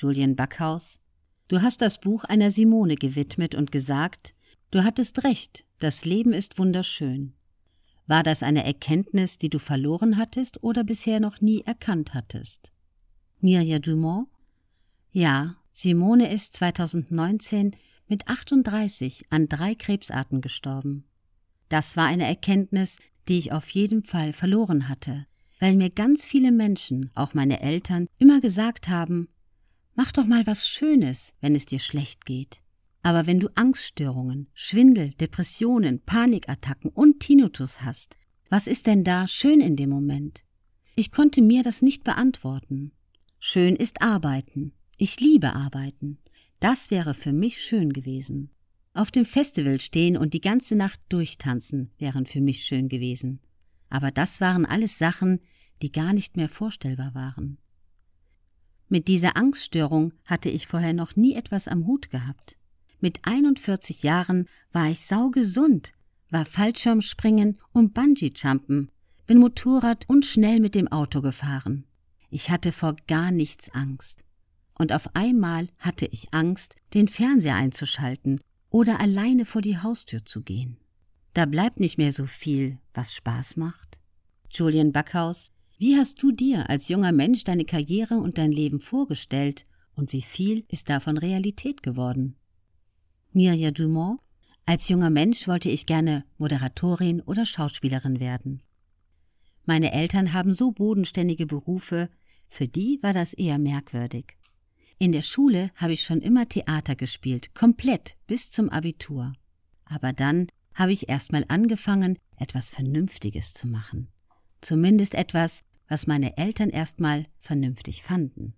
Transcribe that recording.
Julian Backhaus. Du hast das Buch einer Simone gewidmet und gesagt, du hattest recht, das Leben ist wunderschön. War das eine Erkenntnis, die du verloren hattest oder bisher noch nie erkannt hattest? Mirja Dumont? Ja, Simone ist 2019 mit 38 an drei Krebsarten gestorben. Das war eine Erkenntnis, die ich auf jeden Fall verloren hatte, weil mir ganz viele Menschen, auch meine Eltern, immer gesagt haben, mach doch mal was Schönes, wenn es dir schlecht geht. Aber wenn du Angststörungen, Schwindel, Depressionen, Panikattacken und Tinnitus hast, was ist denn da schön in dem Moment? Ich konnte mir das nicht beantworten. Schön ist Arbeiten. Ich liebe Arbeiten. Das wäre für mich schön gewesen. Auf dem Festival stehen und die ganze Nacht durchtanzen wären für mich schön gewesen. Aber das waren alles Sachen, die gar nicht mehr vorstellbar waren. Mit dieser Angststörung hatte ich vorher noch nie etwas am Hut gehabt. Mit 41 Jahren war ich saugesund, war Fallschirmspringen und Bungee-Jumpen, bin Motorrad und schnell mit dem Auto gefahren. Ich hatte vor gar nichts Angst. Und auf einmal hatte ich Angst, den Fernseher einzuschalten oder alleine vor die Haustür zu gehen. Da bleibt nicht mehr so viel, was Spaß macht. Julian Backhaus, wie hast du dir als junger Mensch deine Karriere und dein Leben vorgestellt und wie viel ist davon Realität geworden? Mirja Dumont, als junger Mensch wollte ich gerne Moderatorin oder Schauspielerin werden. Meine Eltern haben so bodenständige Berufe, für die war das eher merkwürdig. In der Schule habe ich schon immer Theater gespielt, komplett bis zum Abitur. Aber dann habe ich erst mal angefangen, etwas Vernünftiges zu machen. Zumindest etwas, was meine Eltern erst mal vernünftig fanden.